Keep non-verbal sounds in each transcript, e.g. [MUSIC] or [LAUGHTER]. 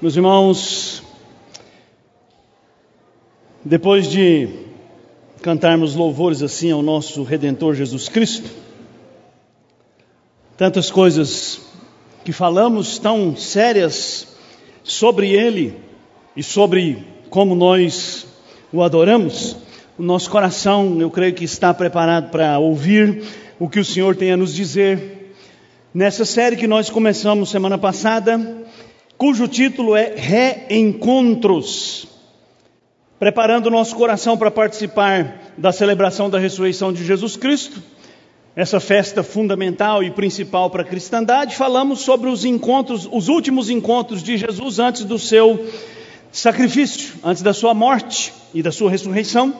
Meus irmãos, depois de cantarmos louvores assim ao nosso Redentor Jesus Cristo, tantas coisas que falamos tão sérias sobre Ele e sobre como nós o adoramos, o nosso coração, eu creio que está preparado para ouvir o que o Senhor tem a nos dizer. Nessa série que nós começamos semana passada, cujo título é Reencontros. Preparando nosso coração para participar da celebração da ressurreição de Jesus Cristo, essa festa fundamental e principal para a cristandade, falamos sobre os encontros, os últimos encontros de Jesus antes do seu sacrifício, antes da sua morte e da sua ressurreição.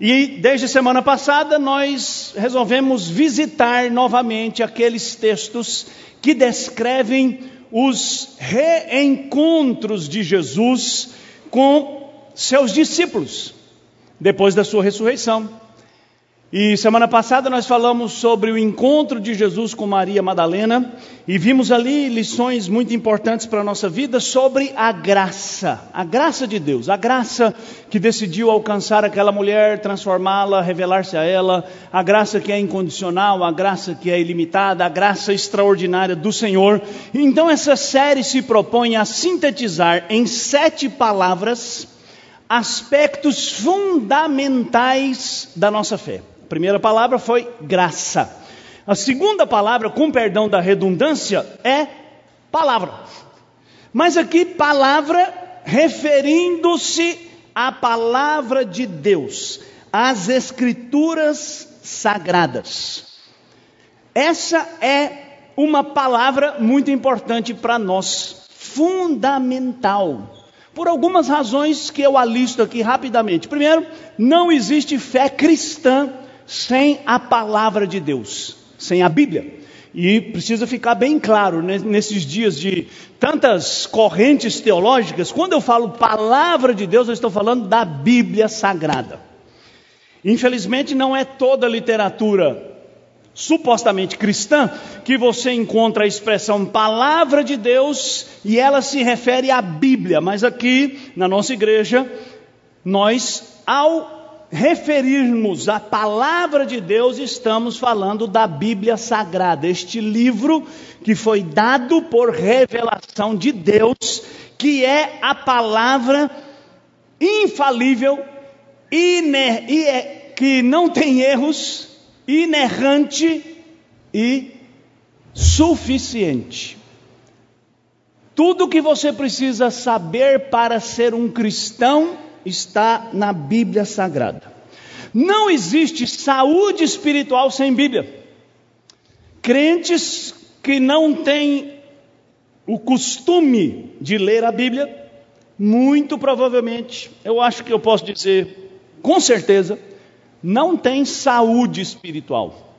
E desde semana passada nós resolvemos visitar novamente aqueles textos que descrevem os reencontros de Jesus com seus discípulos depois da sua ressurreição. E semana passada nós falamos sobre o encontro de Jesus com Maria Madalena e vimos ali lições muito importantes para a nossa vida sobre a graça, a graça de Deus, a graça que decidiu alcançar aquela mulher, transformá-la, revelar-se a ela, a graça que é incondicional, a graça que é ilimitada, a graça extraordinária do Senhor. Então essa série se propõe a sintetizar em sete palavras aspectos fundamentais da nossa fé primeira palavra foi graça. A segunda palavra, com perdão da redundância, é palavra. Mas aqui, palavra referindo-se à palavra de Deus, às Escrituras sagradas. Essa é uma palavra muito importante para nós, fundamental. Por algumas razões que eu alisto aqui rapidamente. Primeiro, não existe fé cristã sem a palavra de Deus, sem a Bíblia. E precisa ficar bem claro né, nesses dias de tantas correntes teológicas, quando eu falo palavra de Deus, eu estou falando da Bíblia Sagrada. Infelizmente, não é toda literatura supostamente cristã que você encontra a expressão palavra de Deus e ela se refere à Bíblia, mas aqui na nossa igreja, nós, ao referirmos à palavra de Deus, estamos falando da Bíblia Sagrada, este livro que foi dado por revelação de Deus, que é a palavra infalível, iner, é, que não tem erros, inerrante e suficiente. Tudo que você precisa saber para ser um cristão está na Bíblia Sagrada. Não existe saúde espiritual sem Bíblia. Crentes que não têm o costume de ler a Bíblia, muito provavelmente, eu acho que eu posso dizer com certeza, não têm saúde espiritual.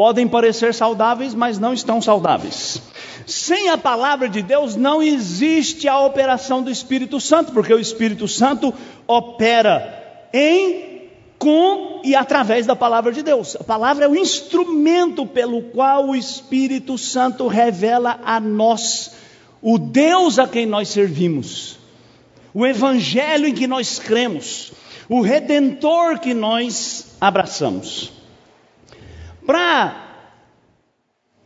Podem parecer saudáveis, mas não estão saudáveis. Sem a palavra de Deus não existe a operação do Espírito Santo, porque o Espírito Santo opera em, com e através da palavra de Deus. A palavra é o instrumento pelo qual o Espírito Santo revela a nós o Deus a quem nós servimos, o Evangelho em que nós cremos, o Redentor que nós abraçamos. Para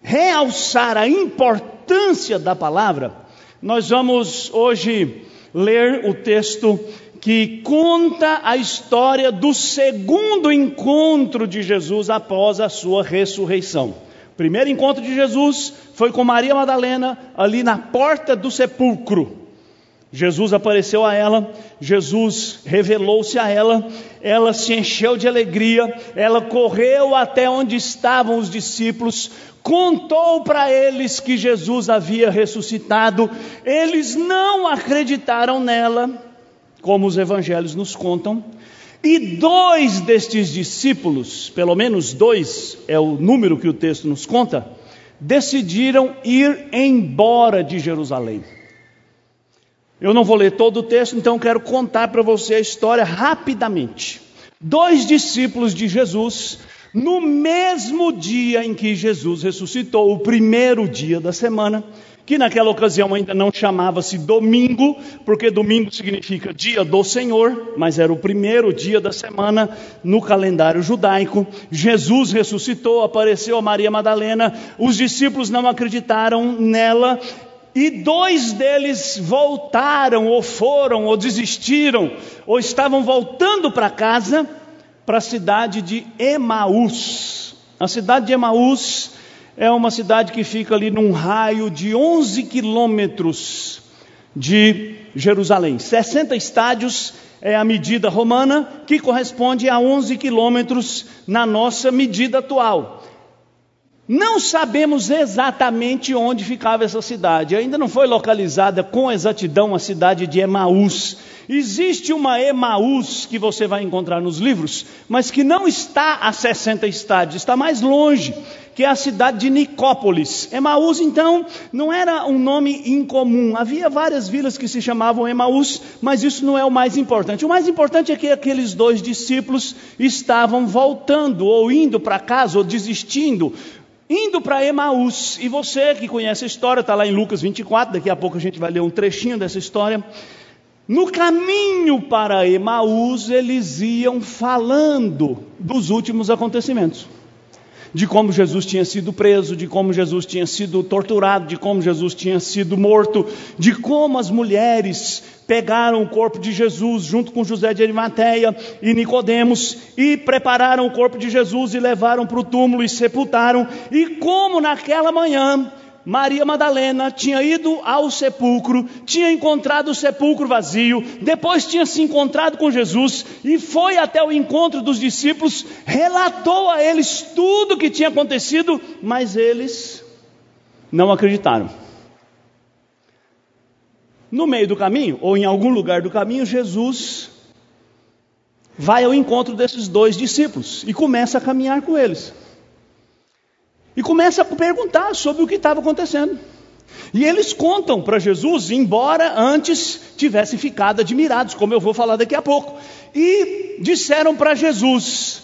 realçar a importância da palavra, nós vamos hoje ler o texto que conta a história do segundo encontro de Jesus após a sua ressurreição. O primeiro encontro de Jesus foi com Maria Madalena, ali na porta do sepulcro. Jesus apareceu a ela, Jesus revelou-se a ela, ela se encheu de alegria, ela correu até onde estavam os discípulos, contou para eles que Jesus havia ressuscitado, eles não acreditaram nela, como os evangelhos nos contam, e dois destes discípulos, pelo menos dois é o número que o texto nos conta, decidiram ir embora de Jerusalém. Eu não vou ler todo o texto, então quero contar para você a história rapidamente. Dois discípulos de Jesus No mesmo dia em que Jesus ressuscitou, o primeiro dia da semana, que naquela ocasião ainda não chamava-se domingo, porque domingo significa dia do Senhor, mas era o primeiro dia da semana no calendário judaico. Jesus ressuscitou, apareceu a Maria Madalena, os discípulos não acreditaram nela. E dois deles voltaram, ou foram, ou desistiram, ou estavam voltando para casa, para a cidade de Emaús. A cidade de Emaús é uma cidade que fica ali num raio de 11 quilômetros de Jerusalém. 60 estádios é a medida romana, que corresponde a 11 quilômetros na nossa medida atual. Não sabemos exatamente onde ficava essa cidade, ainda não foi localizada com exatidão a cidade de Emaús. Existe uma Emaús que você vai encontrar nos livros, mas que não está a 60 estádios, está mais longe, que é a cidade de Nicópolis. Emaús, então, não era um nome incomum. Havia várias vilas que se chamavam Emaús, mas isso não é o mais importante. O mais importante é que aqueles dois discípulos estavam voltando, ou indo para casa, ou desistindo, indo para Emaús. E você que conhece a história, está lá em Lucas 24, daqui a pouco a gente vai ler um trechinho dessa história. No caminho para Emaús, eles iam falando dos últimos acontecimentos. De como Jesus tinha sido preso, de como Jesus tinha sido torturado, de como Jesus tinha sido morto, de como as mulheres pegaram o corpo de Jesus junto com José de Arimateia e Nicodemos e prepararam o corpo de Jesus e levaram para o túmulo e sepultaram, e como naquela manhã Maria Madalena tinha ido ao sepulcro, tinha encontrado o sepulcro vazio, depois tinha se encontrado com Jesus e foi até o encontro dos discípulos, relatou a eles tudo o que tinha acontecido, mas eles não acreditaram. No meio do caminho, ou em algum lugar do caminho, Jesus vai ao encontro desses dois discípulos e começa a caminhar com eles. E começa a perguntar sobre o que estava acontecendo. E eles contam para Jesus, embora antes tivessem ficado admirados, como eu vou falar daqui a pouco. E disseram para Jesus: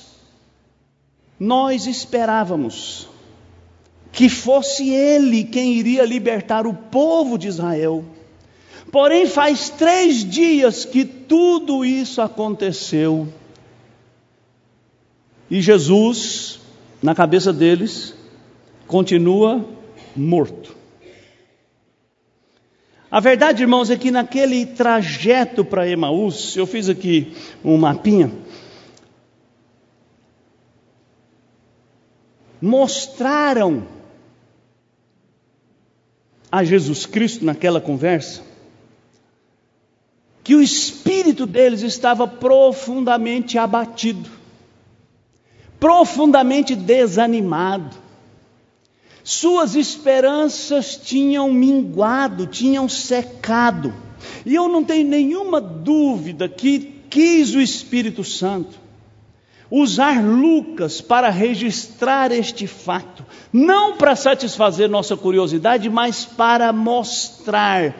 Nós esperávamos que fosse Ele quem iria libertar o povo de Israel. Porém, faz três dias que tudo isso aconteceu. E Jesus, na cabeça deles, continua morto. A verdade, irmãos, é que naquele trajeto para Emaús, eu fiz aqui um mapinha, mostraram a Jesus Cristo naquela conversa que o espírito deles estava profundamente abatido, profundamente desanimado. Suas esperanças tinham minguado, tinham secado. E eu não tenho nenhuma dúvida que quis o Espírito Santo usar Lucas para registrar este fato, não para satisfazer nossa curiosidade, mas para mostrar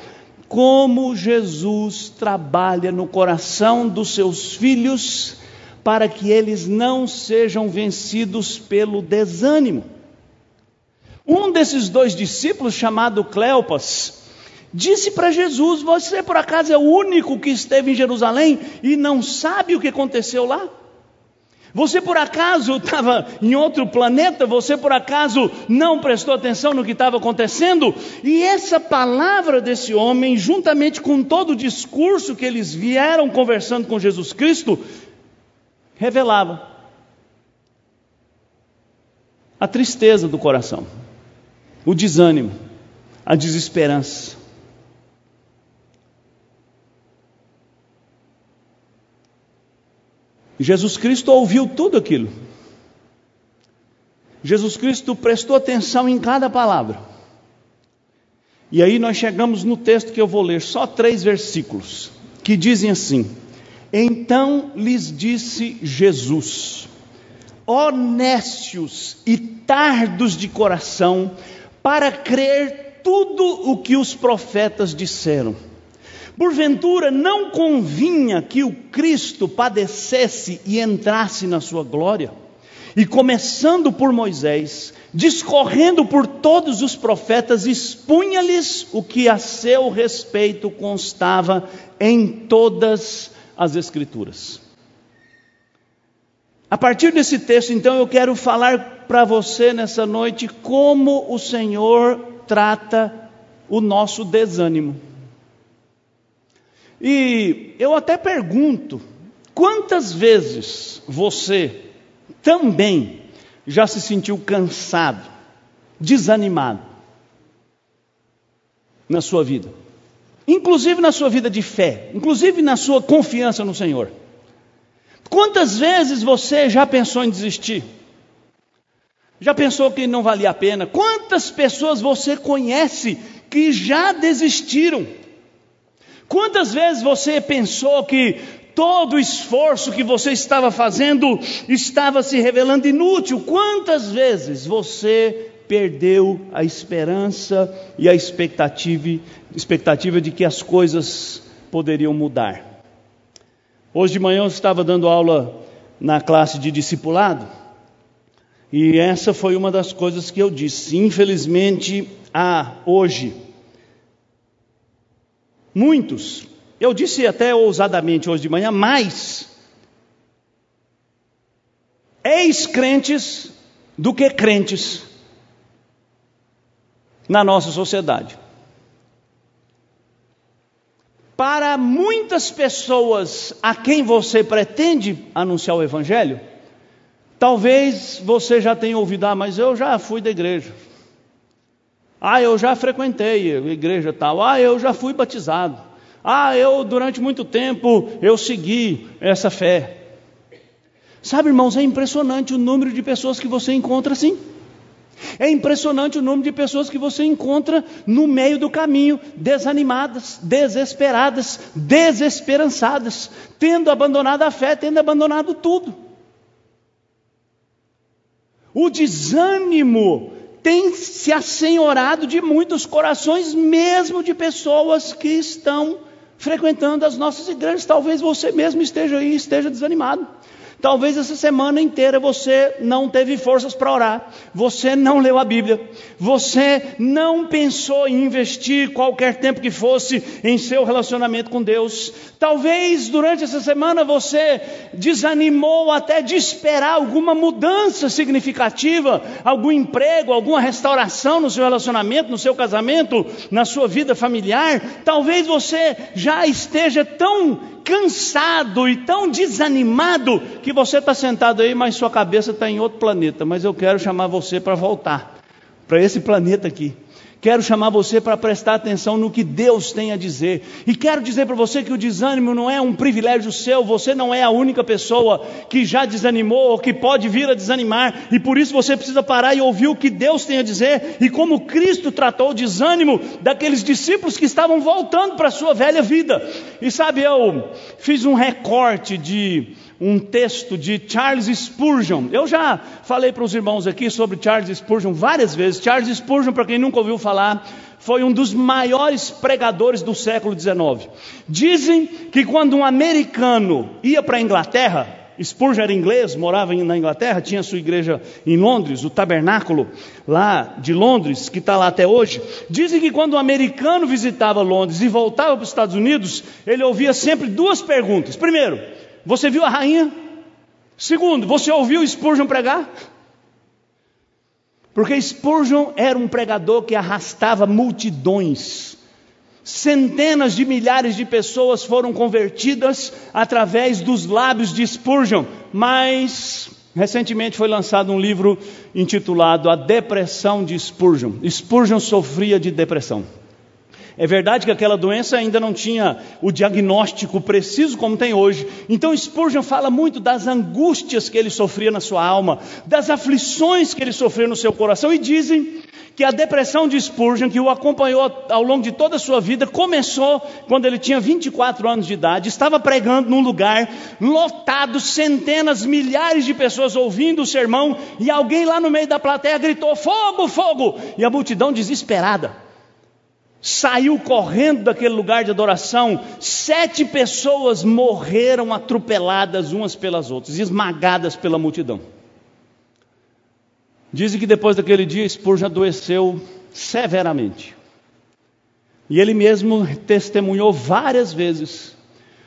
como Jesus trabalha no coração dos seus filhos para que eles não sejam vencidos pelo desânimo. Um desses dois discípulos, chamado Cleopas, disse para Jesus: Você por acaso é o único que esteve em Jerusalém e não sabe o que aconteceu lá? Você por acaso estava em outro planeta? Você por acaso não prestou atenção no que estava acontecendo? E essa palavra desse homem, juntamente com todo o discurso que eles vieram conversando com Jesus Cristo, revelava a tristeza do coração o desânimo, a desesperança. Jesus Cristo ouviu tudo aquilo. Jesus Cristo prestou atenção em cada palavra. E aí nós chegamos no texto que eu vou ler, só três versículos, que dizem assim: Então lhes disse Jesus, honestos e tardos de coração para crer tudo o que os profetas disseram. Porventura não convinha que o Cristo padecesse e entrasse na sua glória. e começando por Moisés, discorrendo por todos os profetas, expunha-lhes o que a seu respeito constava em todas as Escrituras. A partir desse texto, então, eu quero falar para você nessa noite como o Senhor trata o nosso desânimo. E eu até pergunto: quantas vezes você também já se sentiu cansado, desanimado na sua vida? Inclusive na sua vida de fé, inclusive na sua confiança no Senhor. Quantas vezes você já pensou em desistir? Já pensou que não valia a pena? Quantas pessoas você conhece que já desistiram? Quantas vezes você pensou que todo o esforço que você estava fazendo estava se revelando inútil? Quantas vezes você perdeu a esperança e a expectativa, expectativa de que as coisas poderiam mudar? Hoje de manhã eu estava dando aula na classe de discipulado e essa foi uma das coisas que eu disse. Infelizmente, há hoje muitos, eu disse até ousadamente hoje de manhã, mais ex-crentes do que crentes na nossa sociedade para muitas pessoas a quem você pretende anunciar o Evangelho, talvez você já tenha ouvido, ah, mas eu já fui da igreja. Ah, eu já frequentei a igreja tal. Ah, eu já fui batizado. Ah, eu durante muito tempo eu segui essa fé. Sabe, irmãos, é impressionante o número de pessoas que você encontra assim. É impressionante o número de pessoas que você encontra no meio do caminho, desanimadas, desesperadas, desesperançadas, tendo abandonado a fé, tendo abandonado tudo. O desânimo tem se assenhorado de muitos corações, mesmo de pessoas que estão frequentando as nossas igrejas. Talvez você mesmo esteja aí, esteja desanimado. Talvez essa semana inteira você não teve forças para orar, você não leu a Bíblia, você não pensou em investir qualquer tempo que fosse em seu relacionamento com Deus. Talvez durante essa semana você desanimou até de esperar alguma mudança significativa, algum emprego, alguma restauração no seu relacionamento, no seu casamento, na sua vida familiar. Talvez você já esteja tão cansado e tão desanimado que você está sentado aí, mas sua cabeça está em outro planeta. Mas eu quero chamar você para voltar para esse planeta aqui. Quero chamar você para prestar atenção no que Deus tem a dizer. E quero dizer para você que o desânimo não é um privilégio seu, você não é a única pessoa que já desanimou ou que pode vir a desanimar, e por isso você precisa parar e ouvir o que Deus tem a dizer e como Cristo tratou o desânimo daqueles discípulos que estavam voltando para a sua velha vida. E sabe, eu fiz um recorte de um texto de Charles Spurgeon. Eu já falei para os irmãos aqui sobre Charles Spurgeon várias vezes. Charles Spurgeon, para quem nunca ouviu falar, foi um dos maiores pregadores do século XIX. Dizem que quando um americano ia para a Inglaterra, Spurgeon era inglês, morava na Inglaterra, tinha sua igreja em Londres, o tabernáculo lá de Londres, que está lá até hoje. Dizem que quando um americano visitava Londres e voltava para os Estados Unidos, ele ouvia sempre duas perguntas. Primeiro, você viu a rainha? Segundo, você ouviu Spurgeon pregar? Porque Spurgeon era um pregador que arrastava multidões. Centenas de milhares de pessoas foram convertidas através dos lábios de Spurgeon, mas recentemente foi lançado um livro intitulado A Depressão de Spurgeon. Spurgeon sofria de depressão. É verdade que aquela doença ainda não tinha o diagnóstico preciso como tem hoje. Então Spurgeon fala muito das angústias que ele sofria na sua alma, das aflições que ele sofreu no seu coração e dizem que a depressão de Spurgeon, que o acompanhou ao longo de toda a sua vida, começou quando ele tinha 24 anos de idade, estava pregando num lugar lotado, centenas, milhares de pessoas ouvindo o sermão, e alguém lá no meio da plateia gritou: Fogo, fogo! E a multidão desesperada saiu correndo daquele lugar de adoração, sete pessoas morreram atropeladas umas pelas outras, esmagadas pela multidão. Dizem que depois daquele dia Spurgeon adoeceu severamente. E ele mesmo testemunhou várias vezes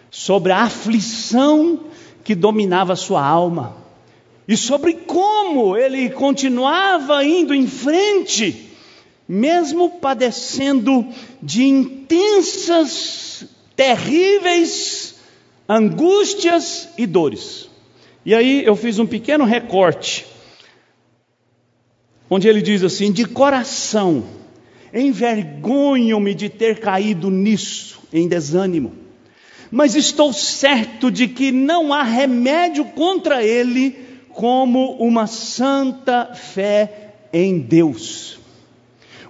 sobre a aflição que dominava sua alma e sobre como ele continuava indo em frente, mesmo padecendo de intensas, terríveis angústias e dores. E aí eu fiz um pequeno recorte, onde ele diz assim: de coração, envergonho-me de ter caído nisso, em desânimo mas estou certo de que não há remédio contra ele como uma santa fé em Deus.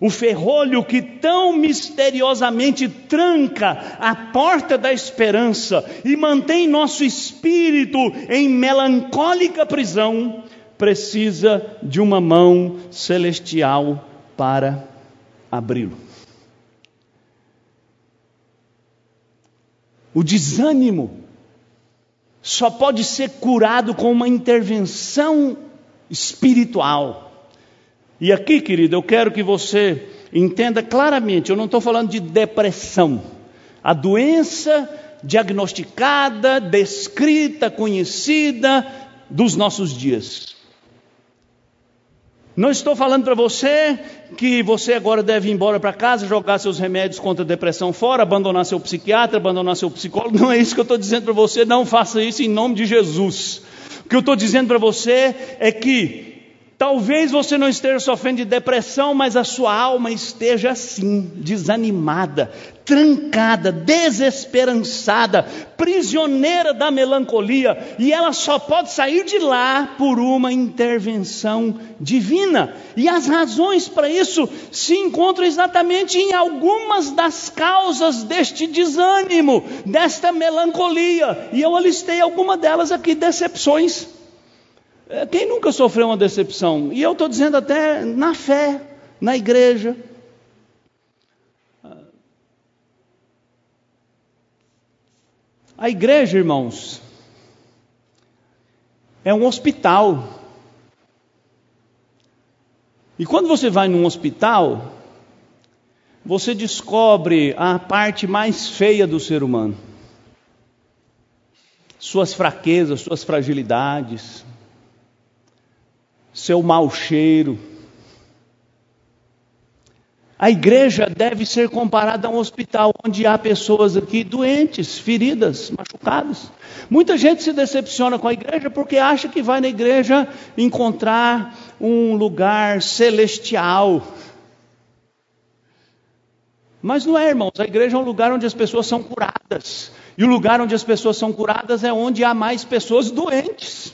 O ferrolho que tão misteriosamente tranca a porta da esperança e mantém nosso espírito em melancólica prisão, precisa de uma mão celestial para abri-lo. O desânimo só pode ser curado com uma intervenção espiritual. E aqui, querido, eu quero que você entenda claramente: eu não estou falando de depressão. A doença diagnosticada, descrita, conhecida dos nossos dias. Não estou falando para você que você agora deve ir embora para casa, jogar seus remédios contra a depressão fora, abandonar seu psiquiatra, abandonar seu psicólogo. Não é isso que eu estou dizendo para você. Não faça isso em nome de Jesus. O que eu estou dizendo para você é que Talvez você não esteja sofrendo de depressão, mas a sua alma esteja assim, desanimada, trancada, desesperançada, prisioneira da melancolia, e ela só pode sair de lá por uma intervenção divina. E as razões para isso se encontram exatamente em algumas das causas deste desânimo, desta melancolia, e eu alistei alguma delas aqui, decepções. É, quem nunca sofreu uma decepção? E eu estou dizendo até na fé, na igreja. A igreja, irmãos, é um hospital. E quando você vai num hospital, você descobre a parte mais feia do ser humano. Suas fraquezas, suas fragilidades, seu mau cheiro. A igreja deve ser comparada a um hospital onde há pessoas aqui doentes, feridas, machucadas. Muita gente se decepciona com a igreja porque acha que vai na igreja encontrar um lugar celestial. Mas não é, irmãos. A igreja é um lugar onde as pessoas são curadas. E o lugar onde as pessoas são curadas é onde há mais pessoas doentes.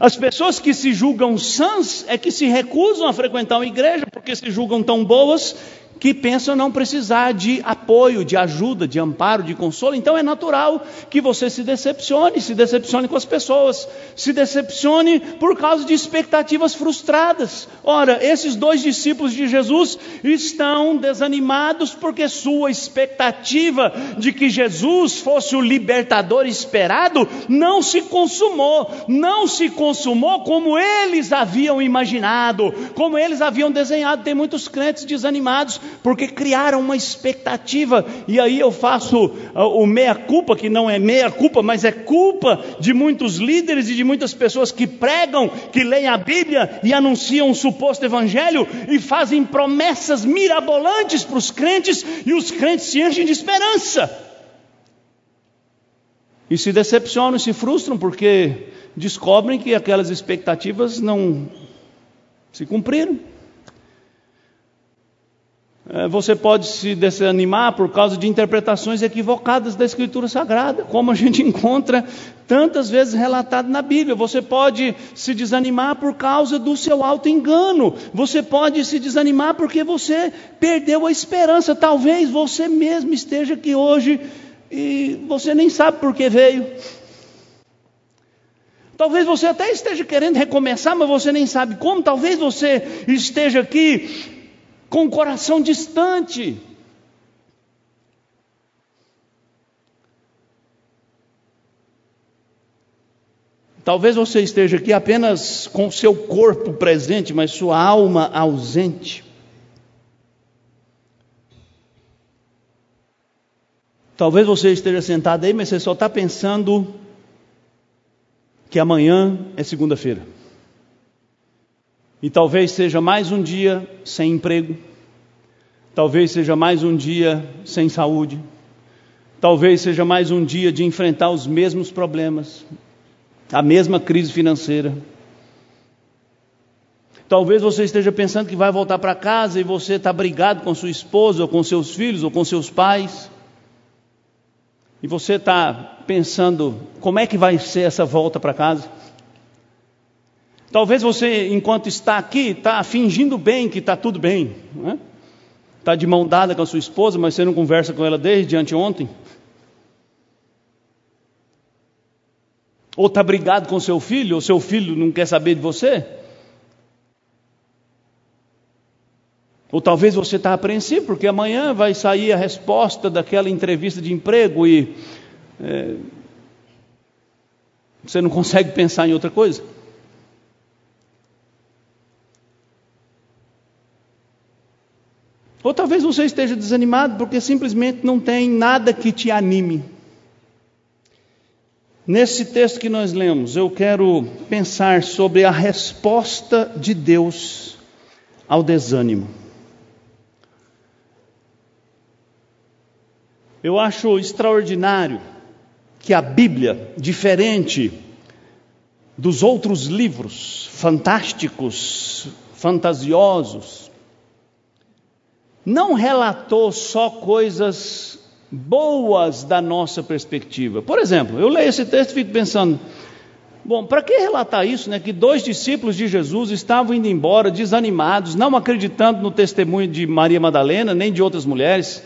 As pessoas que se julgam sãs é que se recusam a frequentar uma igreja porque se julgam tão boas que pensam não precisar de apoio, de ajuda, de amparo, de consolo. Então é natural que você se decepcione, se decepcione com as pessoas, se decepcione por causa de expectativas frustradas. Ora, esses dois discípulos de Jesus estão desanimados porque sua expectativa de que Jesus fosse o libertador esperado não se consumou, não se consumou como eles haviam imaginado, como eles haviam desenhado. Tem muitos crentes desanimados porque criaram uma expectativa, e aí eu faço ah, o meia-culpa, que não é meia-culpa, mas é culpa de muitos líderes e de muitas pessoas que pregam, que leem a Bíblia e anunciam um suposto evangelho e fazem promessas mirabolantes para os crentes, e os crentes se enchem de esperança. E se decepcionam, se frustram, porque descobrem que aquelas expectativas não se cumpriram. É, você pode se desanimar por causa de interpretações equivocadas da Escritura Sagrada, como a gente [LAUGHS] encontra tantas vezes relatado na Bíblia. Você pode se desanimar por causa do seu auto-engano. Você pode se desanimar porque você perdeu a esperança. Talvez você mesmo esteja aqui hoje e você nem sabe por que veio. Talvez você até esteja querendo recomeçar, mas você nem sabe como. Talvez você esteja aqui com o coração distante. Talvez você esteja aqui apenas com seu corpo presente, mas sua alma ausente. Talvez você esteja sentado aí, mas você só está pensando que amanhã é segunda-feira. E talvez seja mais um dia sem emprego, talvez seja mais um dia sem saúde, talvez seja mais um dia de enfrentar os mesmos problemas, a mesma crise financeira. Talvez você esteja pensando que vai voltar para casa e você está brigado com sua esposa, ou com seus filhos, ou com seus pais. E você está pensando como é que vai ser essa volta para casa. Talvez você, enquanto está aqui, está fingindo bem que está tudo bem. Está é? de mão dada com a sua esposa, mas você não conversa com ela desde anteontem. Ou está brigado com seu filho, ou seu filho não quer saber de você. Ou talvez você está apreensivo, porque amanhã vai sair a resposta daquela entrevista de emprego e é, você não consegue [LAUGHS] pensar em outra coisa. Ou talvez você esteja desanimado porque simplesmente não tem nada que te anime. Nesse texto que nós lemos, eu quero pensar sobre a resposta de Deus ao desânimo. Eu acho extraordinário que a Bíblia, diferente dos outros livros fantásticos, fantasiosos, não relatou só coisas boas da nossa perspectiva. Por exemplo, eu leio esse texto e fico pensando, bom, para que relatar isso, né? Que dois discípulos de Jesus estavam indo embora desanimados, não acreditando no testemunho de Maria Madalena, nem de outras mulheres,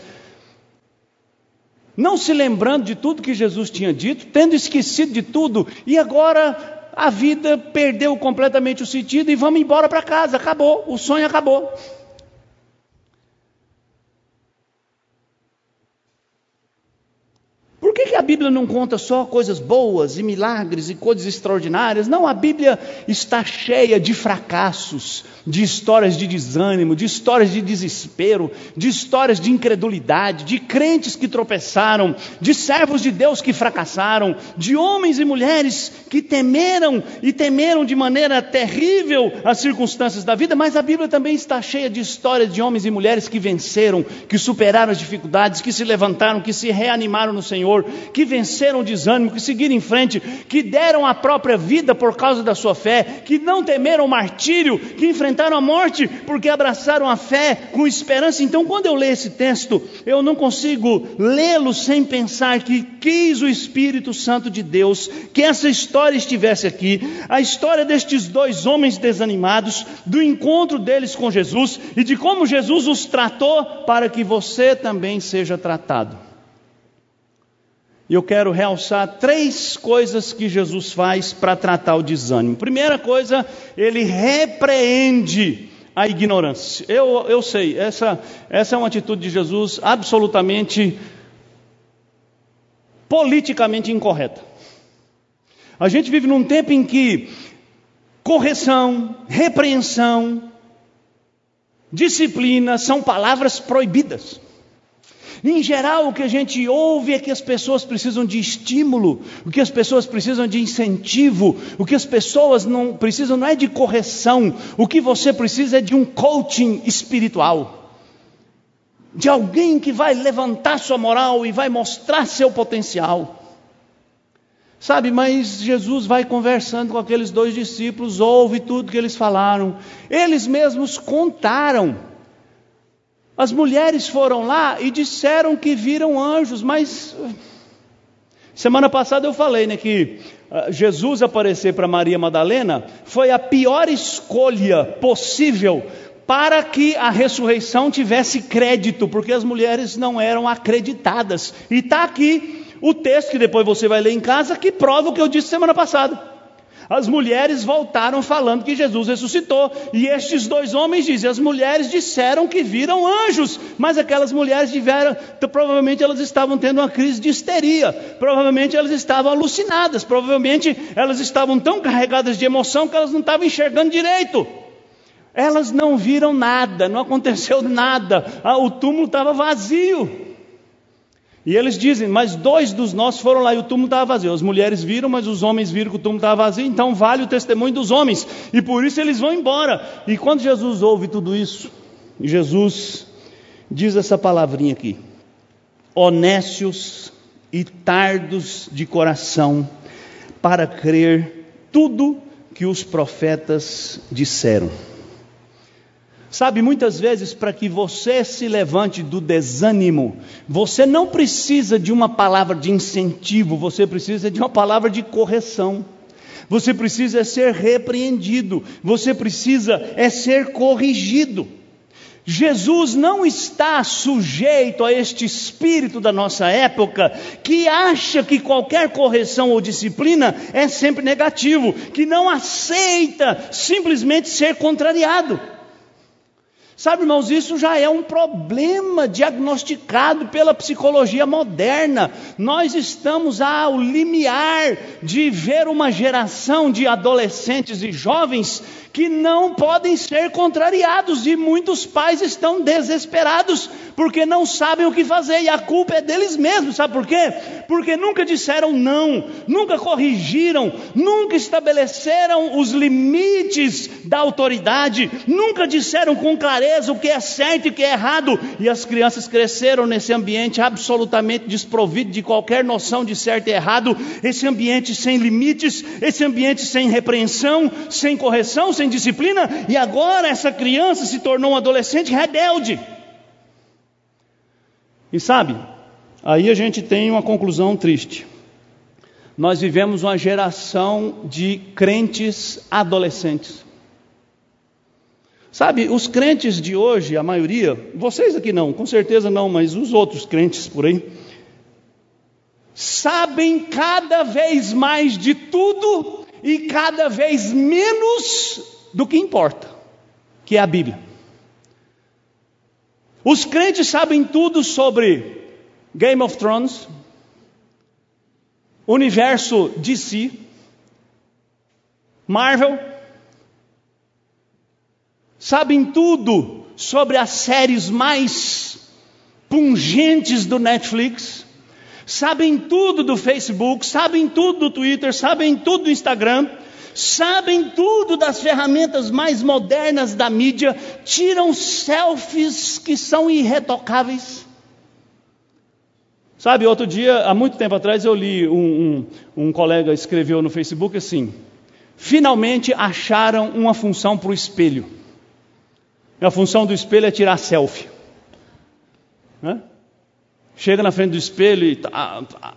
não se lembrando de tudo que Jesus tinha dito, tendo esquecido de tudo, e agora a vida perdeu completamente o sentido e vamos embora para casa, acabou, o sonho acabou. Que a Bíblia não conta só coisas boas e milagres e coisas extraordinárias? Não, a Bíblia está cheia de fracassos, de histórias de desânimo, de histórias de desespero, de histórias de incredulidade, de crentes que tropeçaram, de servos de Deus que fracassaram, de homens e mulheres que temeram e temeram de maneira terrível as circunstâncias da vida, mas a Bíblia também está cheia de histórias de homens e mulheres que venceram, que superaram as dificuldades, que se levantaram, que se reanimaram no Senhor, que venceram o desânimo, que seguiram em frente, que deram a própria vida por causa da sua fé, que não temeram o martírio, que enfrentaram a morte porque abraçaram a fé com esperança. Então, quando eu leio esse texto, eu não consigo lê-lo sem pensar que quis o Espírito Santo de Deus que essa história estivesse aqui, a história destes dois homens desanimados, do encontro deles com Jesus e de como Jesus os tratou para que você também seja tratado. E eu quero realçar três coisas que Jesus faz para tratar o desânimo. Primeira coisa, ele repreende a ignorância. Eu, eu sei, essa, essa é uma atitude de Jesus absolutamente politicamente incorreta. A gente vive num tempo em que correção, repreensão, disciplina são palavras proibidas. Em geral, o que a gente ouve é que as pessoas precisam de estímulo, o que as pessoas precisam de incentivo, o que as pessoas não precisam não é de correção, o que você precisa é de um coaching espiritual. De alguém que vai levantar sua moral e vai mostrar seu potencial. Sabe, mas Jesus vai conversando com aqueles dois discípulos, ouve tudo que eles falaram. Eles mesmos contaram as mulheres foram lá e disseram que viram anjos, mas semana passada eu falei né, que uh, Jesus aparecer para Maria Madalena foi a pior escolha possível para que a ressurreição tivesse crédito, porque as mulheres não eram acreditadas. E está aqui o texto que depois você vai ler em casa que prova o que eu disse semana passada. As mulheres voltaram falando que Jesus ressuscitou. E estes dois homens dizem: as mulheres disseram que viram anjos, mas aquelas mulheres tiveram, provavelmente elas estavam tendo uma crise de histeria, provavelmente elas estavam alucinadas, provavelmente elas estavam tão carregadas de emoção que elas não estavam enxergando direito. Elas não viram nada, não aconteceu nada, o túmulo estava vazio. E eles dizem, mas dois dos nossos foram lá e o túmulo estava vazio. As mulheres viram, mas os homens viram que o túmulo estava vazio, então vale o testemunho dos homens. E por isso eles vão embora. E quando Jesus ouve tudo isso, Jesus diz essa palavrinha aqui: honestos e tardos de coração para crer tudo que os profetas disseram. Sabe, muitas vezes, para que você se levante do desânimo, você não precisa de uma palavra de incentivo, você precisa de uma palavra de correção. Você precisa ser repreendido, você precisa é ser corrigido. Jesus não está sujeito a este espírito da nossa época que acha que qualquer correção ou disciplina é sempre negativo, que não aceita simplesmente ser contrariado. Sabe, irmãos, isso já é um problema diagnosticado pela psicologia moderna. Nós estamos ao limiar de ver uma geração de adolescentes e jovens que não podem ser contrariados e muitos pais estão desesperados porque não sabem o que fazer e a culpa é deles mesmos, sabe por quê? Porque nunca disseram não, nunca corrigiram, nunca estabeleceram os limites da autoridade, nunca disseram com clareza o que é certo e o que é errado, e as crianças cresceram nesse ambiente absolutamente desprovido de qualquer noção de certo e errado, esse ambiente sem limites, esse ambiente sem repreensão, sem correção, sem disciplina, e agora essa criança se tornou um adolescente rebelde. E sabe, aí a gente tem uma conclusão triste. Nós vivemos uma geração de crentes adolescentes. Sabe, os crentes de hoje, a maioria, vocês aqui não, com certeza não, mas os outros crentes por aí, sabem cada vez mais de tudo e cada vez menos do que importa, que é a Bíblia. Os crentes sabem tudo sobre Game of Thrones, universo DC, Marvel, sabem tudo sobre as séries mais pungentes do Netflix, sabem tudo do Facebook, sabem tudo do Twitter, sabem tudo do Instagram, sabem tudo das ferramentas mais modernas da mídia, tiram selfies que são irretocáveis. Sabe, outro dia, há muito tempo atrás, eu li um, um, um colega escreveu no Facebook assim: finalmente acharam uma função para o espelho. A função do espelho é tirar selfie. Né? Chega na frente do espelho e tá, tá,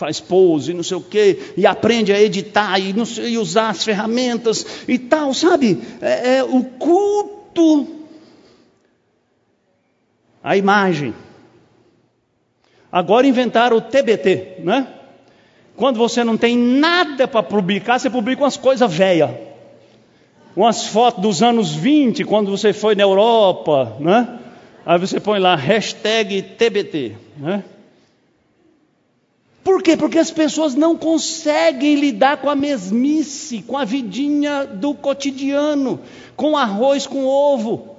faz pose, não sei o quê, e aprende a editar e, sei, e usar as ferramentas e tal, sabe? É, é, o culto, a imagem. Agora inventaram o TBT, né? Quando você não tem nada para publicar, você publica umas coisas velhas. Umas fotos dos anos 20, quando você foi na Europa, né? Aí você põe lá, hashtag TBT, né? Por quê? Porque as pessoas não conseguem lidar com a mesmice, com a vidinha do cotidiano, com arroz com ovo.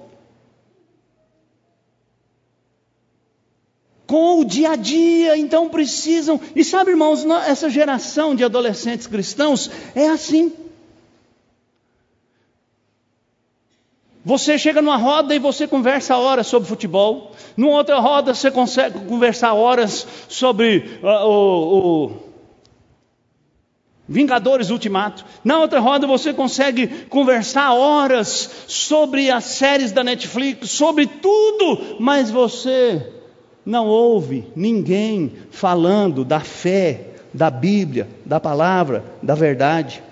Com o dia a dia, então precisam. E sabe, irmãos, essa geração de adolescentes cristãos é assim. Você chega numa roda e você conversa horas sobre futebol. Numa outra roda você consegue conversar horas sobre uh, o, o Vingadores Ultimato. Na outra roda você consegue conversar horas sobre as séries da Netflix, sobre tudo, mas você não ouve ninguém falando da fé, da Bíblia, da palavra, da verdade.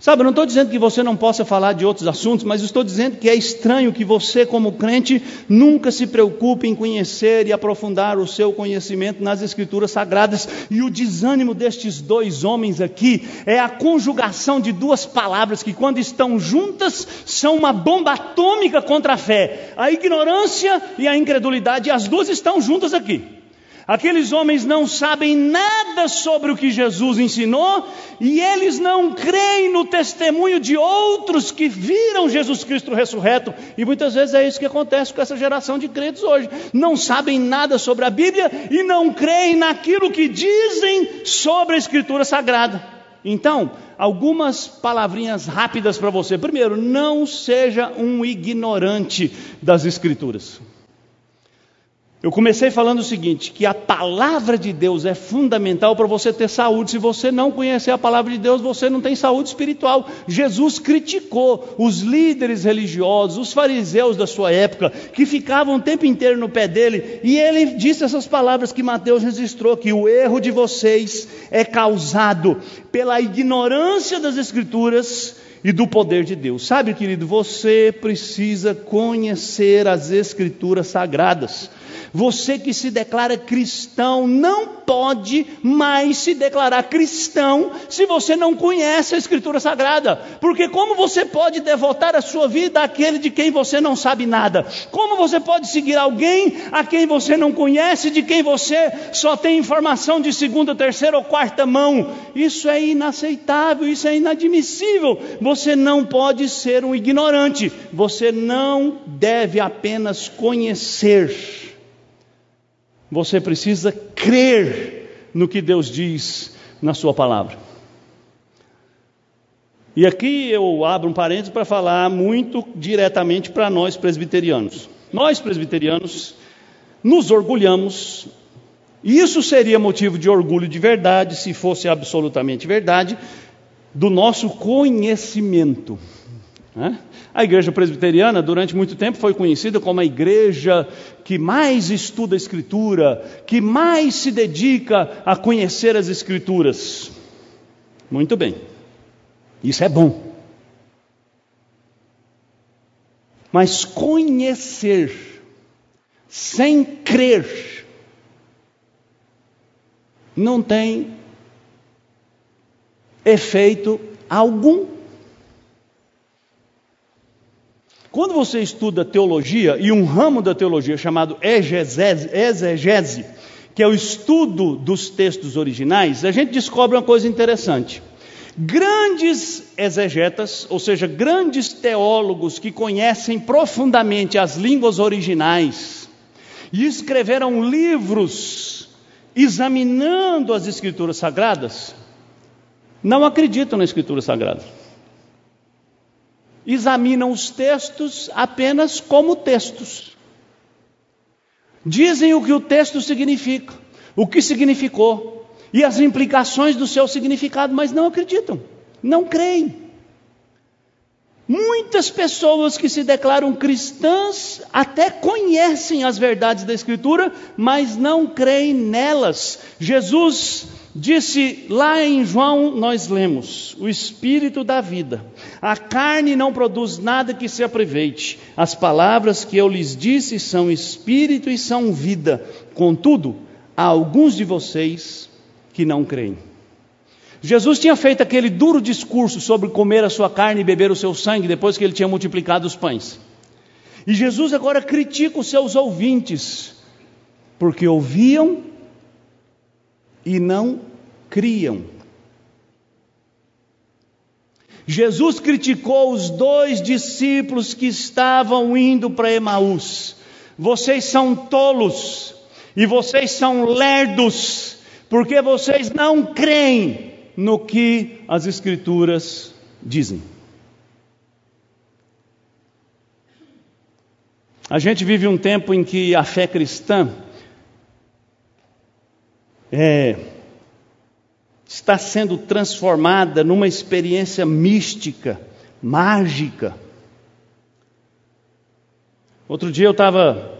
Sabe, eu não estou dizendo que você não possa falar de outros assuntos, mas estou dizendo que é estranho que você, como crente, nunca se preocupe em conhecer e aprofundar o seu conhecimento nas Escrituras Sagradas. E o desânimo destes dois homens aqui é a conjugação de duas palavras que, quando estão juntas, são uma bomba atômica contra a fé: a ignorância e a incredulidade. E as duas estão juntas aqui. Aqueles homens não sabem nada sobre o que Jesus ensinou e eles não creem no testemunho de outros que viram Jesus Cristo ressurreto. E muitas vezes é isso que acontece com essa geração de crentes hoje. Não sabem nada sobre a Bíblia e não creem naquilo que dizem sobre a Escritura Sagrada. Então, algumas palavrinhas rápidas para você. Primeiro, não seja um ignorante das Escrituras. Eu comecei falando o seguinte: que a palavra de Deus é fundamental para você ter saúde. Se você não conhecer a palavra de Deus, você não tem saúde espiritual. Jesus criticou os líderes religiosos, os fariseus da sua época, que ficavam o tempo inteiro no pé dele, e ele disse essas palavras que Mateus registrou: que o erro de vocês é causado pela ignorância das Escrituras e do poder de Deus. Sabe, querido, você precisa conhecer as Escrituras sagradas. Você que se declara cristão não pode mais se declarar cristão se você não conhece a Escritura Sagrada. Porque como você pode devotar a sua vida àquele de quem você não sabe nada? Como você pode seguir alguém a quem você não conhece, de quem você só tem informação de segunda, terceira ou quarta mão? Isso é inaceitável, isso é inadmissível. Você não pode ser um ignorante. Você não deve apenas conhecer você precisa crer no que Deus diz na Sua palavra. E aqui eu abro um parênteses para falar muito diretamente para nós presbiterianos. Nós presbiterianos nos orgulhamos, e isso seria motivo de orgulho de verdade, se fosse absolutamente verdade, do nosso conhecimento. A igreja presbiteriana, durante muito tempo, foi conhecida como a igreja que mais estuda a Escritura, que mais se dedica a conhecer as Escrituras. Muito bem, isso é bom. Mas conhecer sem crer não tem efeito algum. Quando você estuda teologia, e um ramo da teologia chamado exegese, que é o estudo dos textos originais, a gente descobre uma coisa interessante. Grandes exegetas, ou seja, grandes teólogos que conhecem profundamente as línguas originais e escreveram livros examinando as escrituras sagradas, não acreditam na escritura sagrada examinam os textos apenas como textos. Dizem o que o texto significa, o que significou e as implicações do seu significado, mas não acreditam, não creem. Muitas pessoas que se declaram cristãs até conhecem as verdades da Escritura, mas não creem nelas. Jesus Disse lá em João, nós lemos: o espírito da vida. A carne não produz nada que se aproveite. As palavras que eu lhes disse são espírito e são vida. Contudo, há alguns de vocês que não creem. Jesus tinha feito aquele duro discurso sobre comer a sua carne e beber o seu sangue depois que ele tinha multiplicado os pães. E Jesus agora critica os seus ouvintes, porque ouviam e não criam. Jesus criticou os dois discípulos que estavam indo para Emaús. Vocês são tolos e vocês são lerdos, porque vocês não creem no que as Escrituras dizem. A gente vive um tempo em que a fé cristã é, está sendo transformada numa experiência mística, mágica. Outro dia eu estava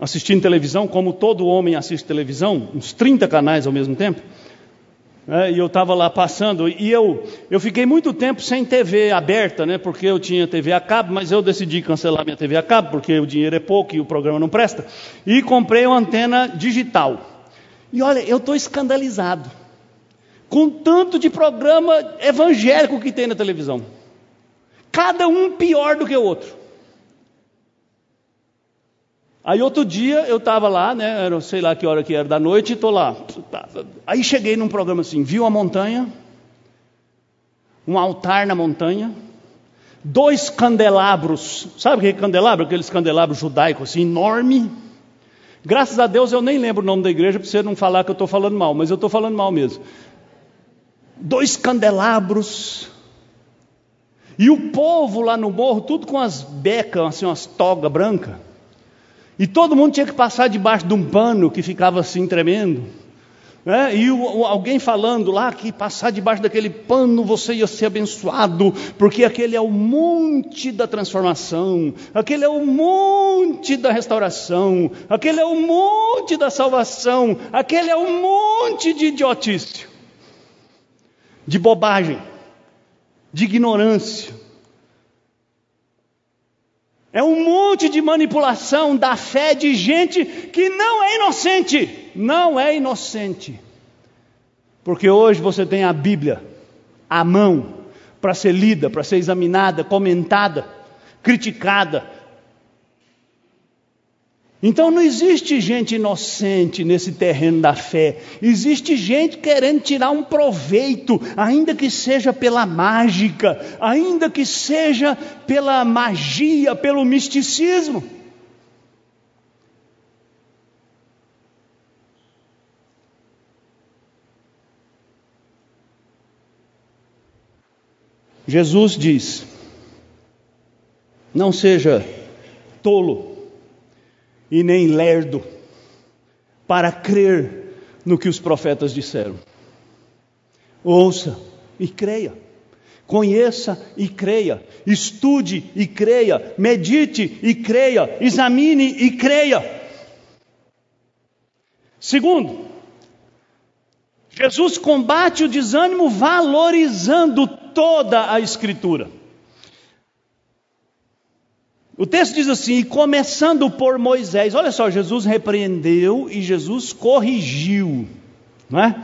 assistindo televisão, como todo homem assiste televisão, uns 30 canais ao mesmo tempo. né, e eu estava lá passando, e eu, eu fiquei muito tempo sem TV aberta, né, porque eu tinha TV a cabo, mas eu decidi cancelar minha TV a cabo, porque o dinheiro é pouco e o programa não presta, e comprei uma antena digital. E olha, eu estou escandalizado com tanto de programa evangélico que tem na televisão, cada um pior do que o outro. Aí outro dia eu estava lá, né, era, sei lá que hora que era da noite, estou lá. Aí cheguei num programa assim, viu a montanha, um altar na montanha, dois candelabros, sabe o que é candelabro? Aqueles candelabros judaicos assim, enorme. Graças a Deus eu nem lembro o nome da igreja para você não falar que eu estou falando mal, mas eu estou falando mal mesmo. Dois candelabros, e o povo lá no morro, tudo com as becas, assim, umas togas brancas. E todo mundo tinha que passar debaixo de um pano que ficava assim tremendo. Né? E o, o, alguém falando lá que passar debaixo daquele pano você ia ser abençoado, porque aquele é o monte da transformação, aquele é o monte da restauração, aquele é o monte da salvação, aquele é o monte de idiotice, de bobagem, de ignorância. É um monte de manipulação da fé de gente que não é inocente. Não é inocente. Porque hoje você tem a Bíblia à mão para ser lida, para ser examinada, comentada, criticada, então não existe gente inocente nesse terreno da fé. Existe gente querendo tirar um proveito, ainda que seja pela mágica, ainda que seja pela magia, pelo misticismo. Jesus diz: Não seja tolo e nem lerdo para crer no que os profetas disseram. Ouça e creia. Conheça e creia, estude e creia, medite e creia, examine e creia. Segundo, Jesus combate o desânimo valorizando toda a Escritura. O texto diz assim: começando por Moisés, olha só, Jesus repreendeu e Jesus corrigiu, não é?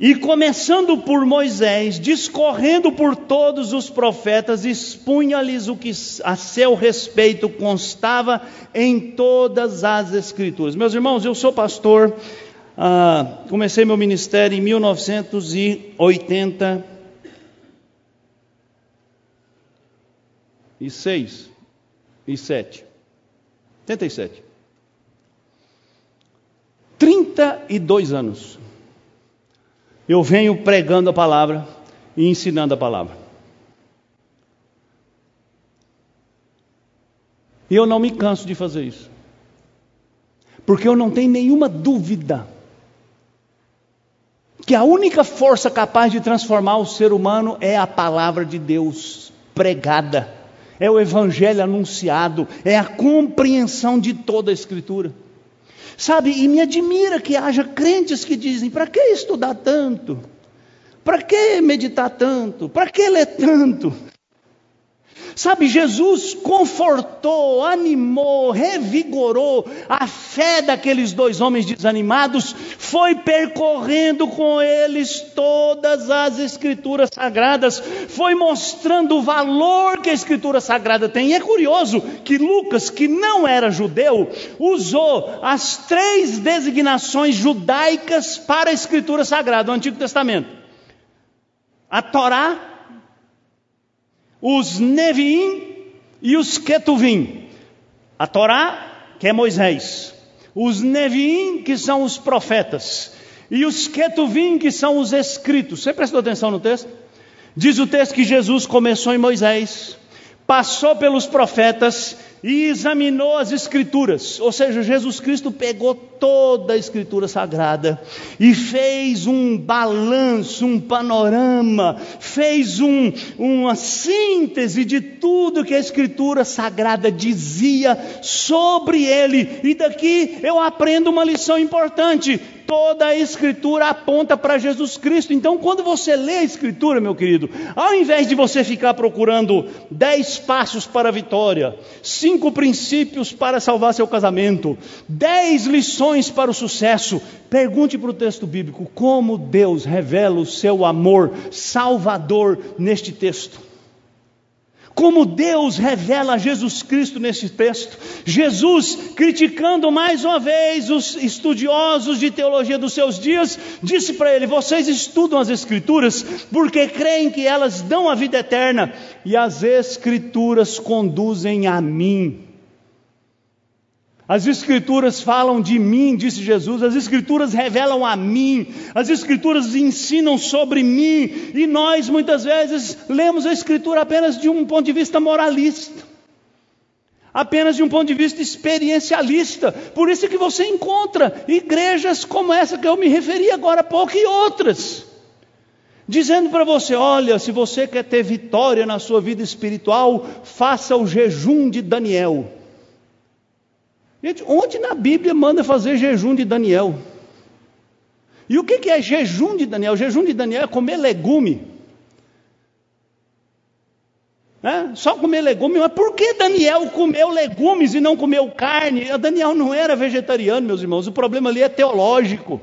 E começando por Moisés, discorrendo por todos os profetas, expunha-lhes o que a seu respeito constava em todas as Escrituras. Meus irmãos, eu sou pastor, ah, comecei meu ministério em 1980 e seis e sete. Tenta e sete. Trinta e dois anos. Eu venho pregando a palavra e ensinando a palavra. E eu não me canso de fazer isso. Porque eu não tenho nenhuma dúvida que a única força capaz de transformar o ser humano é a palavra de Deus pregada é o evangelho anunciado, é a compreensão de toda a Escritura. Sabe, e me admira que haja crentes que dizem: para que estudar tanto? Para que meditar tanto? Para que ler tanto? Sabe, Jesus confortou, animou, revigorou a fé daqueles dois homens desanimados, foi percorrendo com eles todas as Escrituras Sagradas, foi mostrando o valor que a Escritura Sagrada tem. E é curioso que Lucas, que não era judeu, usou as três designações judaicas para a Escritura Sagrada do Antigo Testamento: a Torá, os Neviim e os Ketuvim. A Torá, que é Moisés, os Neviim, que são os profetas, e os Ketuvim, que são os escritos. Você prestou atenção no texto? Diz o texto que Jesus começou em Moisés, passou pelos profetas e examinou as Escrituras, ou seja, Jesus Cristo pegou toda a Escritura Sagrada e fez um balanço, um panorama, fez um, uma síntese de tudo que a Escritura Sagrada dizia sobre ele, e daqui eu aprendo uma lição importante: toda a Escritura aponta para Jesus Cristo. Então, quando você lê a Escritura, meu querido, ao invés de você ficar procurando dez passos para a vitória, cinco princípios para salvar seu casamento, dez lições para o sucesso, pergunte para o texto bíblico como Deus revela o seu amor salvador neste texto como Deus revela Jesus Cristo nesse texto. Jesus, criticando mais uma vez os estudiosos de teologia dos seus dias, disse para ele: Vocês estudam as Escrituras porque creem que elas dão a vida eterna, e as Escrituras conduzem a mim. As Escrituras falam de mim, disse Jesus, as Escrituras revelam a mim, as Escrituras ensinam sobre mim, e nós muitas vezes lemos a Escritura apenas de um ponto de vista moralista, apenas de um ponto de vista experiencialista. Por isso que você encontra igrejas como essa que eu me referi agora há pouco e outras. Dizendo para você: olha, se você quer ter vitória na sua vida espiritual, faça o jejum de Daniel. Gente, onde na Bíblia manda fazer jejum de Daniel? E o que é jejum de Daniel? Jejum de Daniel é comer legume. É? Só comer legume, mas por que Daniel comeu legumes e não comeu carne? Daniel não era vegetariano, meus irmãos, o problema ali é teológico.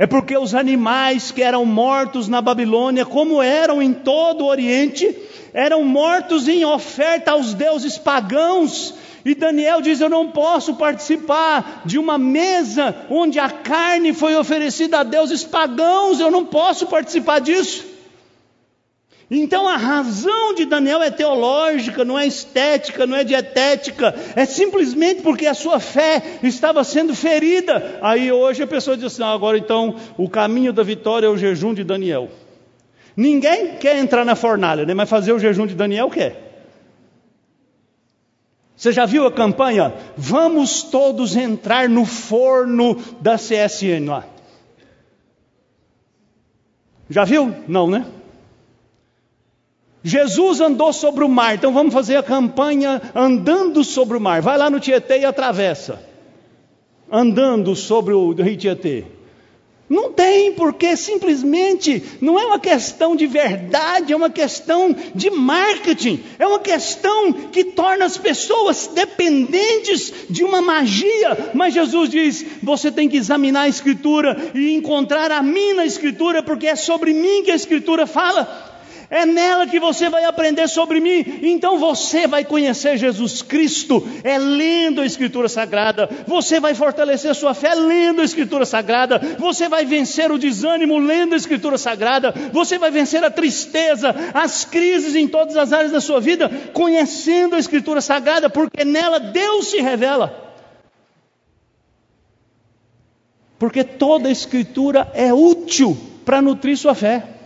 É porque os animais que eram mortos na Babilônia, como eram em todo o Oriente, eram mortos em oferta aos deuses pagãos, e Daniel diz: Eu não posso participar de uma mesa onde a carne foi oferecida a deuses pagãos, eu não posso participar disso. Então a razão de Daniel é teológica, não é estética, não é dietética, é simplesmente porque a sua fé estava sendo ferida. Aí hoje a pessoa diz assim: ah, agora então o caminho da vitória é o jejum de Daniel. Ninguém quer entrar na fornalha, né? mas fazer o jejum de Daniel quer. Você já viu a campanha? Vamos todos entrar no forno da CSN lá. Já viu? Não, né? Jesus andou sobre o mar, então vamos fazer a campanha andando sobre o mar. Vai lá no Tietê e atravessa. Andando sobre o rio Tietê. Não tem, porque simplesmente não é uma questão de verdade, é uma questão de marketing, é uma questão que torna as pessoas dependentes de uma magia. Mas Jesus diz: você tem que examinar a Escritura e encontrar a mim na Escritura, porque é sobre mim que a Escritura fala. É nela que você vai aprender sobre mim. Então você vai conhecer Jesus Cristo, é lendo a Escritura Sagrada. Você vai fortalecer sua fé lendo a Escritura Sagrada. Você vai vencer o desânimo lendo a Escritura Sagrada. Você vai vencer a tristeza, as crises em todas as áreas da sua vida, conhecendo a Escritura Sagrada, porque nela Deus se revela. Porque toda a Escritura é útil para nutrir sua fé.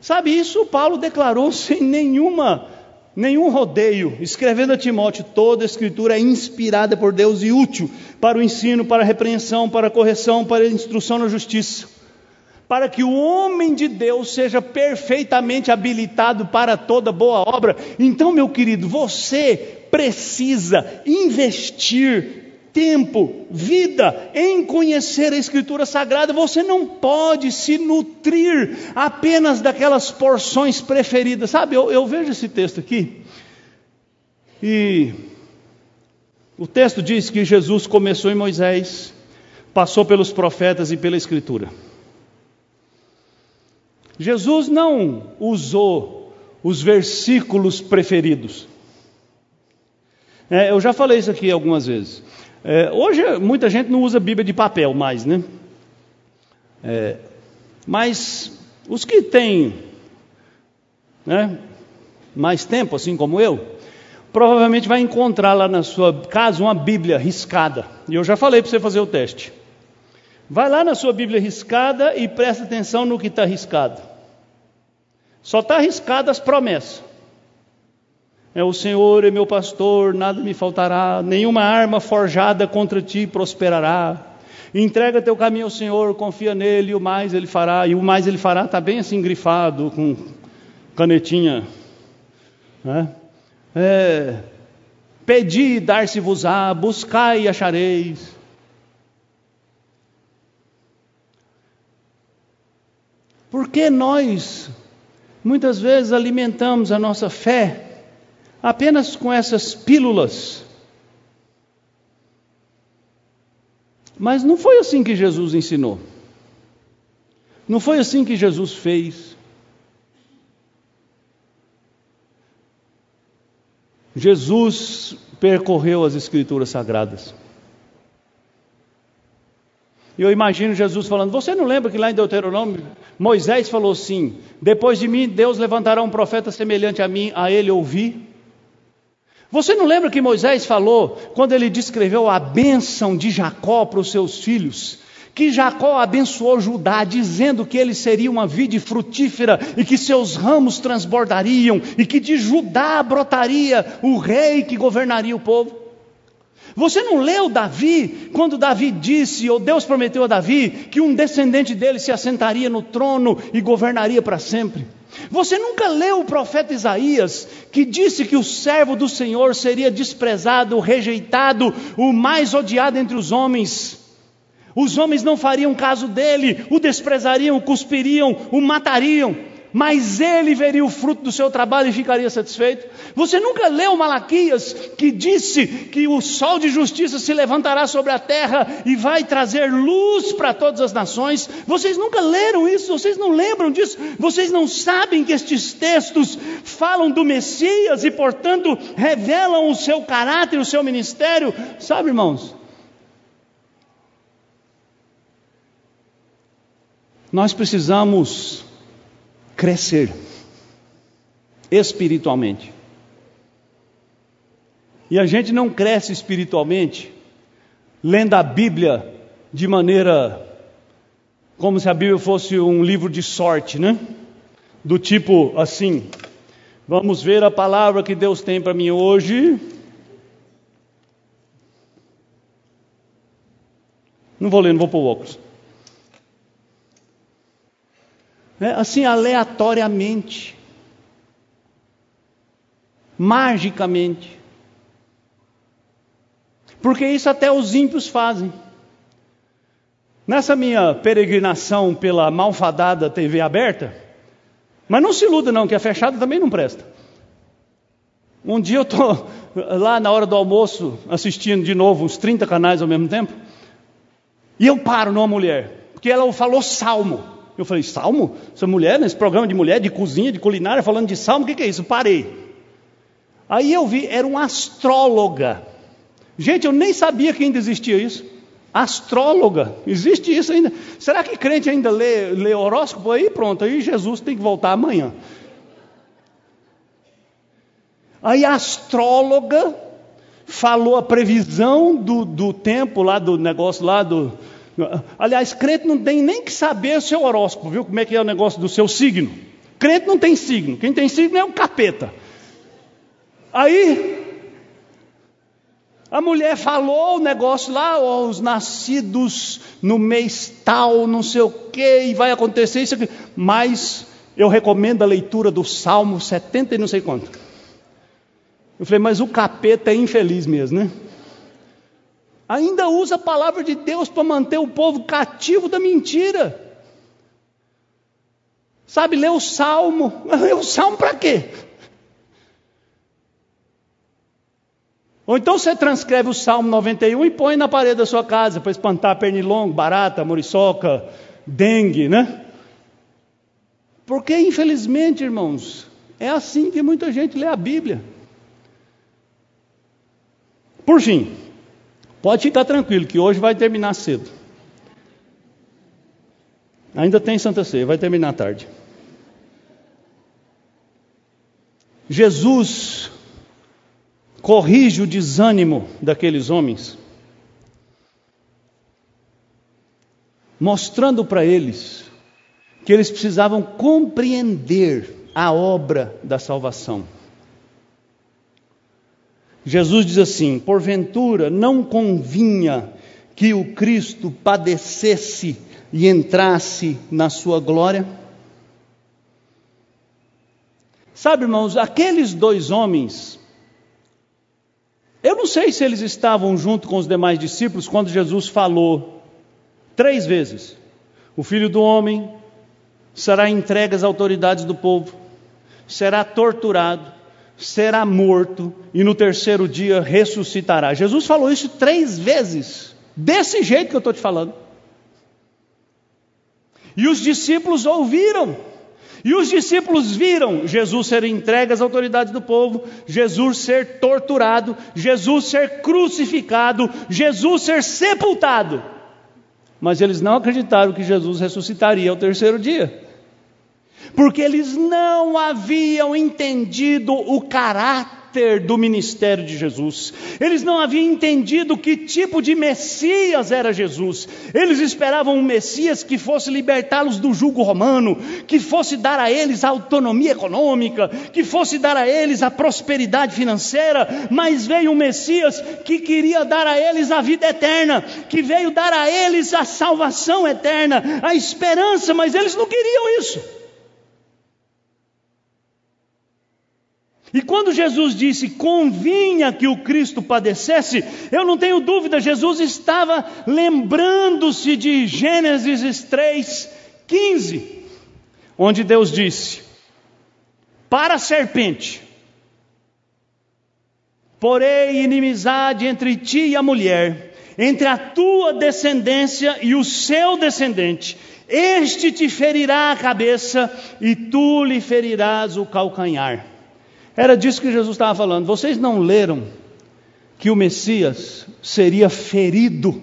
Sabe, isso Paulo declarou [LAUGHS] sem nenhuma, nenhum rodeio, escrevendo a Timóteo: toda a escritura é inspirada por Deus e útil para o ensino, para a repreensão, para a correção, para a instrução na justiça, para que o homem de Deus seja perfeitamente habilitado para toda boa obra. Então, meu querido, você precisa investir tempo, vida em conhecer a Escritura Sagrada, você não pode se nutrir apenas daquelas porções preferidas. Sabe, eu, eu vejo esse texto aqui, e o texto diz que Jesus começou em Moisés, passou pelos profetas e pela Escritura. Jesus não usou os versículos preferidos. É, eu já falei isso aqui algumas vezes. É, hoje muita gente não usa Bíblia de papel mais, né? É, mas os que têm né, mais tempo, assim como eu, provavelmente vai encontrar lá na sua casa uma Bíblia riscada. E eu já falei para você fazer o teste. Vai lá na sua Bíblia riscada e presta atenção no que está riscado. Só está riscado as promessas. É, o Senhor é meu pastor, nada me faltará, nenhuma arma forjada contra ti prosperará. Entrega teu caminho ao Senhor, confia nele, e o mais ele fará. E o mais ele fará está bem assim grifado, com canetinha. Né? É, pedi, dar-se-vos-á, buscai e achareis. Porque nós, muitas vezes, alimentamos a nossa fé apenas com essas pílulas. Mas não foi assim que Jesus ensinou. Não foi assim que Jesus fez. Jesus percorreu as Escrituras Sagradas. E eu imagino Jesus falando: Você não lembra que lá em Deuteronômio Moisés falou assim: Depois de mim, Deus levantará um profeta semelhante a mim, a ele ouvi? Você não lembra que Moisés falou, quando ele descreveu a bênção de Jacó para os seus filhos? Que Jacó abençoou Judá, dizendo que ele seria uma vide frutífera e que seus ramos transbordariam, e que de Judá brotaria o rei que governaria o povo. Você não leu Davi, quando Davi disse, ou Deus prometeu a Davi, que um descendente dele se assentaria no trono e governaria para sempre? Você nunca leu o profeta Isaías, que disse que o servo do Senhor seria desprezado, rejeitado, o mais odiado entre os homens? Os homens não fariam caso dele, o desprezariam, o cuspiriam, o matariam mas ele veria o fruto do seu trabalho e ficaria satisfeito. Você nunca leu Malaquias que disse que o sol de justiça se levantará sobre a terra e vai trazer luz para todas as nações? Vocês nunca leram isso, vocês não lembram disso, vocês não sabem que estes textos falam do Messias e, portanto, revelam o seu caráter, o seu ministério. Sabe, irmãos? Nós precisamos crescer espiritualmente. E a gente não cresce espiritualmente lendo a Bíblia de maneira como se a Bíblia fosse um livro de sorte, né? Do tipo assim: vamos ver a palavra que Deus tem para mim hoje. Não vou ler, não vou pôr óculos né, assim aleatoriamente, magicamente. Porque isso até os ímpios fazem. Nessa minha peregrinação pela malfadada TV aberta, mas não se iluda não, que a fechada também não presta. Um dia eu estou [LAUGHS] lá na hora do almoço assistindo de novo uns 30 canais ao mesmo tempo, e eu paro numa mulher, porque ela falou salmo. Eu falei, salmo? Essa mulher, nesse programa de mulher, de cozinha, de culinária, falando de salmo, o que, que é isso? Parei. Aí eu vi, era uma astróloga. Gente, eu nem sabia que ainda existia isso. Astróloga, existe isso ainda. Será que crente ainda lê, lê horóscopo? Aí pronto, aí Jesus tem que voltar amanhã. Aí a astróloga falou a previsão do, do tempo lá, do negócio lá, do, Aliás, crente não tem nem que saber o seu horóscopo, viu? Como é que é o negócio do seu signo. Crente não tem signo. Quem tem signo é o capeta. Aí, a mulher falou o negócio lá, os nascidos no mês tal, não sei o que, e vai acontecer isso aqui. Mas eu recomendo a leitura do Salmo 70 e não sei quanto. Eu falei, mas o capeta é infeliz mesmo, né? Ainda usa a palavra de Deus para manter o povo cativo da mentira. Sabe, lê o salmo. [LAUGHS] Lê o salmo para quê? Ou então você transcreve o Salmo 91 e põe na parede da sua casa para espantar pernilongo, barata, muriçoca, dengue, né? Porque, infelizmente, irmãos, é assim que muita gente lê a Bíblia. Por fim, Pode ficar tranquilo que hoje vai terminar cedo. Ainda tem Santa Ceia, vai terminar tarde. Jesus corrige o desânimo daqueles homens, mostrando para eles que eles precisavam compreender a obra da salvação. Jesus diz assim: porventura não convinha que o Cristo padecesse e entrasse na sua glória? Sabe, irmãos, aqueles dois homens, eu não sei se eles estavam junto com os demais discípulos quando Jesus falou três vezes: o filho do homem será entregue às autoridades do povo, será torturado, será morto e no terceiro dia ressuscitará. Jesus falou isso três vezes, desse jeito que eu estou te falando. E os discípulos ouviram. E os discípulos viram Jesus ser entregue às autoridades do povo, Jesus ser torturado, Jesus ser crucificado, Jesus ser sepultado. Mas eles não acreditaram que Jesus ressuscitaria ao terceiro dia. Porque eles não haviam entendido o caráter do ministério de Jesus. Eles não haviam entendido que tipo de Messias era Jesus. Eles esperavam um Messias que fosse libertá-los do jugo romano, que fosse dar a eles a autonomia econômica, que fosse dar a eles a prosperidade financeira, mas veio um Messias que queria dar a eles a vida eterna, que veio dar a eles a salvação eterna, a esperança, mas eles não queriam isso. E quando Jesus disse convinha que o Cristo padecesse, eu não tenho dúvida, Jesus estava lembrando-se de Gênesis 3, 15, onde Deus disse: Para a serpente, porém inimizade entre ti e a mulher, entre a tua descendência e o seu descendente, este te ferirá a cabeça e tu lhe ferirás o calcanhar. Era disso que Jesus estava falando. Vocês não leram que o Messias seria ferido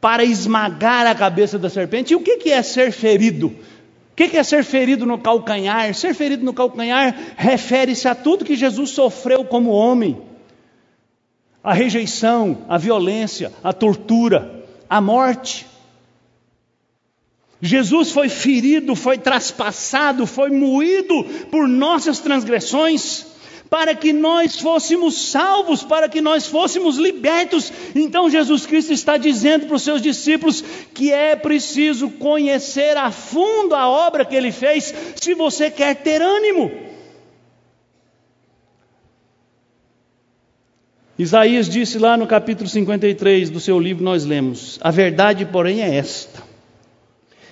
para esmagar a cabeça da serpente? E o que é ser ferido? O que é ser ferido no calcanhar? Ser ferido no calcanhar refere-se a tudo que Jesus sofreu como homem: a rejeição, a violência, a tortura, a morte. Jesus foi ferido, foi traspassado, foi moído por nossas transgressões, para que nós fôssemos salvos, para que nós fôssemos libertos. Então Jesus Cristo está dizendo para os seus discípulos que é preciso conhecer a fundo a obra que ele fez, se você quer ter ânimo. Isaías disse lá no capítulo 53 do seu livro, nós lemos: A verdade, porém, é esta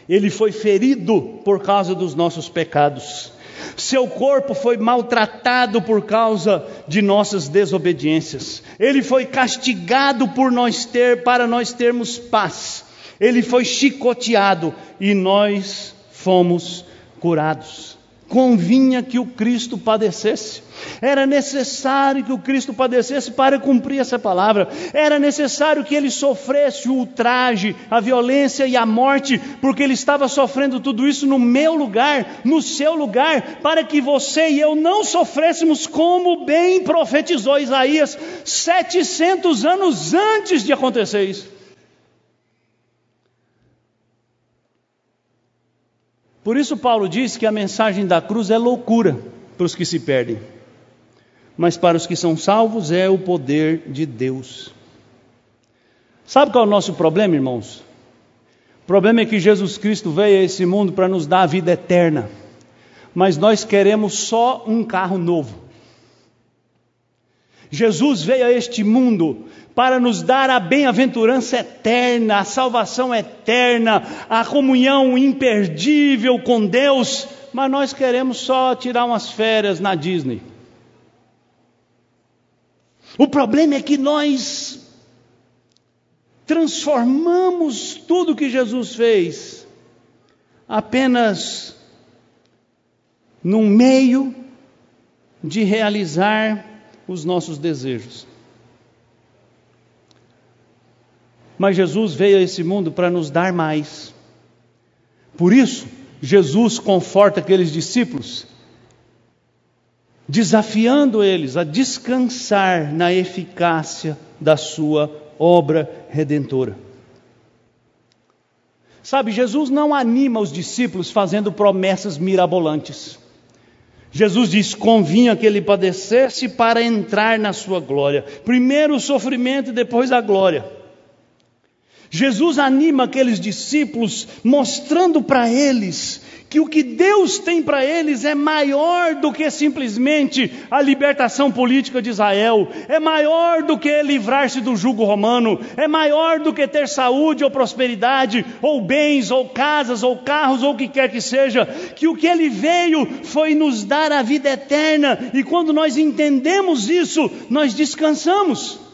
ele foi ferido por causa dos nossos pecados. Seu corpo foi maltratado por causa de nossas desobediências. Ele foi castigado por nós ter para nós termos paz. Ele foi chicoteado e nós fomos curados convinha que o Cristo padecesse. Era necessário que o Cristo padecesse para cumprir essa palavra. Era necessário que ele sofresse o ultraje, a violência e a morte, porque ele estava sofrendo tudo isso no meu lugar, no seu lugar, para que você e eu não sofrêssemos como bem profetizou Isaías 700 anos antes de acontecer isso. Por isso, Paulo diz que a mensagem da cruz é loucura para os que se perdem, mas para os que são salvos é o poder de Deus. Sabe qual é o nosso problema, irmãos? O problema é que Jesus Cristo veio a esse mundo para nos dar a vida eterna, mas nós queremos só um carro novo. Jesus veio a este mundo para nos dar a bem-aventurança eterna, a salvação eterna, a comunhão imperdível com Deus, mas nós queremos só tirar umas férias na Disney. O problema é que nós transformamos tudo que Jesus fez apenas num meio de realizar os nossos desejos. Mas Jesus veio a esse mundo para nos dar mais. Por isso, Jesus conforta aqueles discípulos, desafiando eles a descansar na eficácia da sua obra redentora. Sabe, Jesus não anima os discípulos fazendo promessas mirabolantes. Jesus diz: convinha que ele padecesse para entrar na sua glória. Primeiro o sofrimento e depois a glória. Jesus anima aqueles discípulos, mostrando para eles que o que Deus tem para eles é maior do que simplesmente a libertação política de Israel, é maior do que livrar-se do jugo romano, é maior do que ter saúde ou prosperidade, ou bens, ou casas, ou carros, ou o que quer que seja, que o que ele veio foi nos dar a vida eterna, e quando nós entendemos isso, nós descansamos.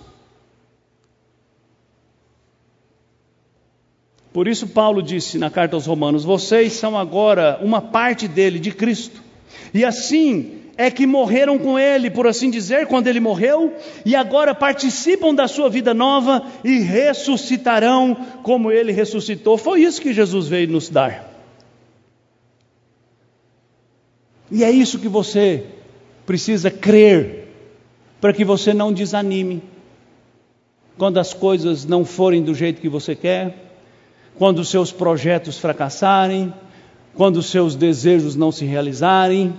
Por isso, Paulo disse na carta aos Romanos: Vocês são agora uma parte dele, de Cristo. E assim é que morreram com ele, por assim dizer, quando ele morreu, e agora participam da sua vida nova e ressuscitarão como ele ressuscitou. Foi isso que Jesus veio nos dar. E é isso que você precisa crer, para que você não desanime quando as coisas não forem do jeito que você quer quando seus projetos fracassarem, quando seus desejos não se realizarem,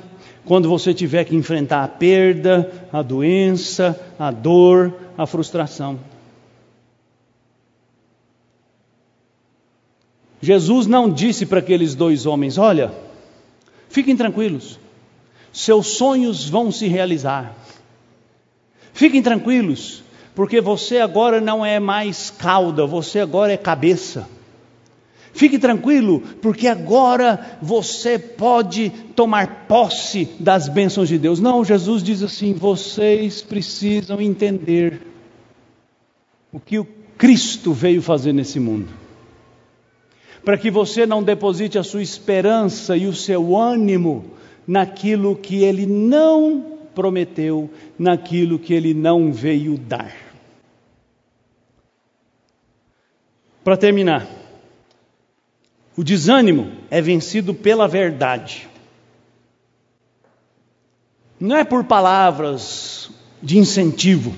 quando você tiver que enfrentar a perda, a doença, a dor, a frustração. Jesus não disse para aqueles dois homens: Olha, fiquem tranquilos, seus sonhos vão se realizar. Fiquem tranquilos, porque você agora não é mais cauda, você agora é cabeça. Fique tranquilo, porque agora você pode tomar posse das bênçãos de Deus. Não, Jesus diz assim: vocês precisam entender o que o Cristo veio fazer nesse mundo. Para que você não deposite a sua esperança e o seu ânimo naquilo que ele não prometeu, naquilo que ele não veio dar. Para terminar, o desânimo é vencido pela verdade. Não é por palavras de incentivo.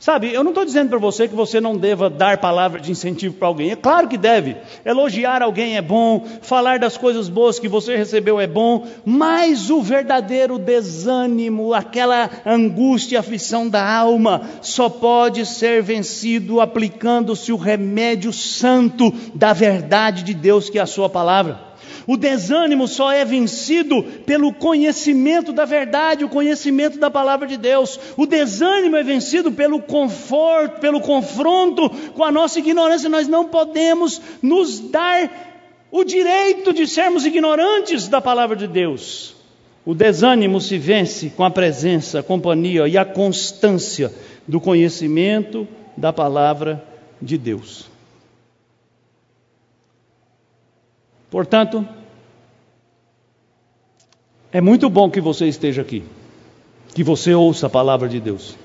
Sabe, eu não estou dizendo para você que você não deva dar palavra de incentivo para alguém. É claro que deve. Elogiar alguém é bom, falar das coisas boas que você recebeu é bom, mas o verdadeiro desânimo, aquela angústia aflição da alma, só pode ser vencido aplicando-se o remédio santo da verdade de Deus, que é a Sua palavra. O desânimo só é vencido pelo conhecimento da verdade, o conhecimento da palavra de Deus. O desânimo é vencido pelo conforto, pelo confronto com a nossa ignorância. Nós não podemos nos dar o direito de sermos ignorantes da palavra de Deus. O desânimo se vence com a presença, a companhia e a constância do conhecimento da palavra de Deus. Portanto, é muito bom que você esteja aqui, que você ouça a palavra de Deus.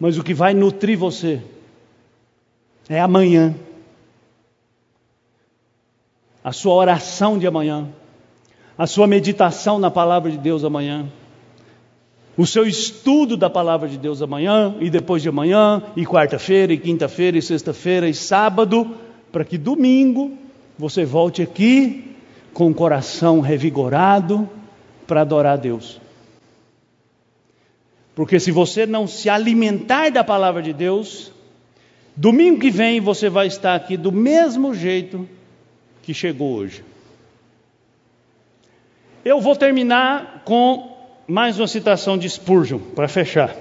Mas o que vai nutrir você é amanhã. A sua oração de amanhã, a sua meditação na palavra de Deus amanhã, o seu estudo da palavra de Deus amanhã e depois de amanhã, e quarta-feira, e quinta-feira, e sexta-feira, e sábado, para que domingo você volte aqui com o coração revigorado para adorar a Deus. Porque se você não se alimentar da palavra de Deus, domingo que vem você vai estar aqui do mesmo jeito que chegou hoje. Eu vou terminar com mais uma citação de Spurgeon para fechar.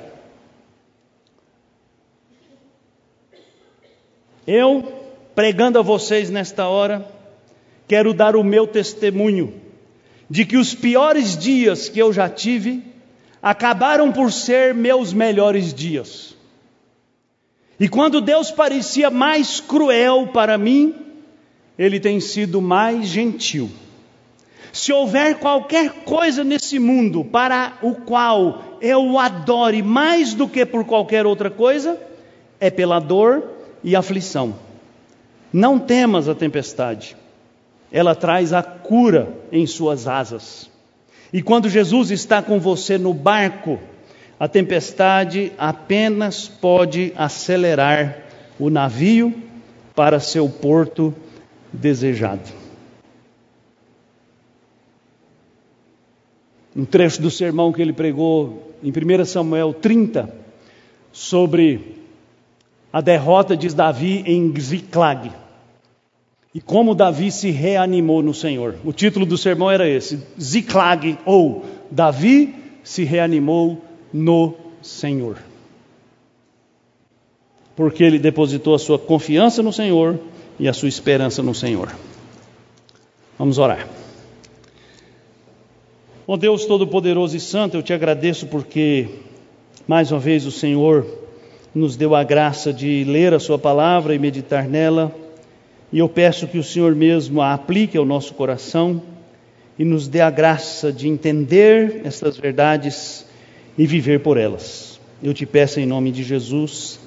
Eu, pregando a vocês nesta hora, quero dar o meu testemunho de que os piores dias que eu já tive acabaram por ser meus melhores dias. E quando Deus parecia mais cruel para mim, Ele tem sido mais gentil. Se houver qualquer coisa nesse mundo para o qual eu o adore mais do que por qualquer outra coisa, é pela dor e aflição. Não temas a tempestade ela traz a cura em suas asas. E quando Jesus está com você no barco, a tempestade apenas pode acelerar o navio para seu porto desejado. Um trecho do sermão que ele pregou em 1 Samuel 30 sobre a derrota de Davi em Ziclag. E como Davi se reanimou no Senhor. O título do sermão era esse: Ziclag, ou Davi se reanimou no Senhor. Porque ele depositou a sua confiança no Senhor e a sua esperança no Senhor. Vamos orar. Ó oh Deus Todo-Poderoso e Santo, eu te agradeço porque mais uma vez o Senhor nos deu a graça de ler a Sua palavra e meditar nela, e eu peço que o Senhor mesmo a aplique ao nosso coração e nos dê a graça de entender estas verdades e viver por elas. Eu te peço em nome de Jesus.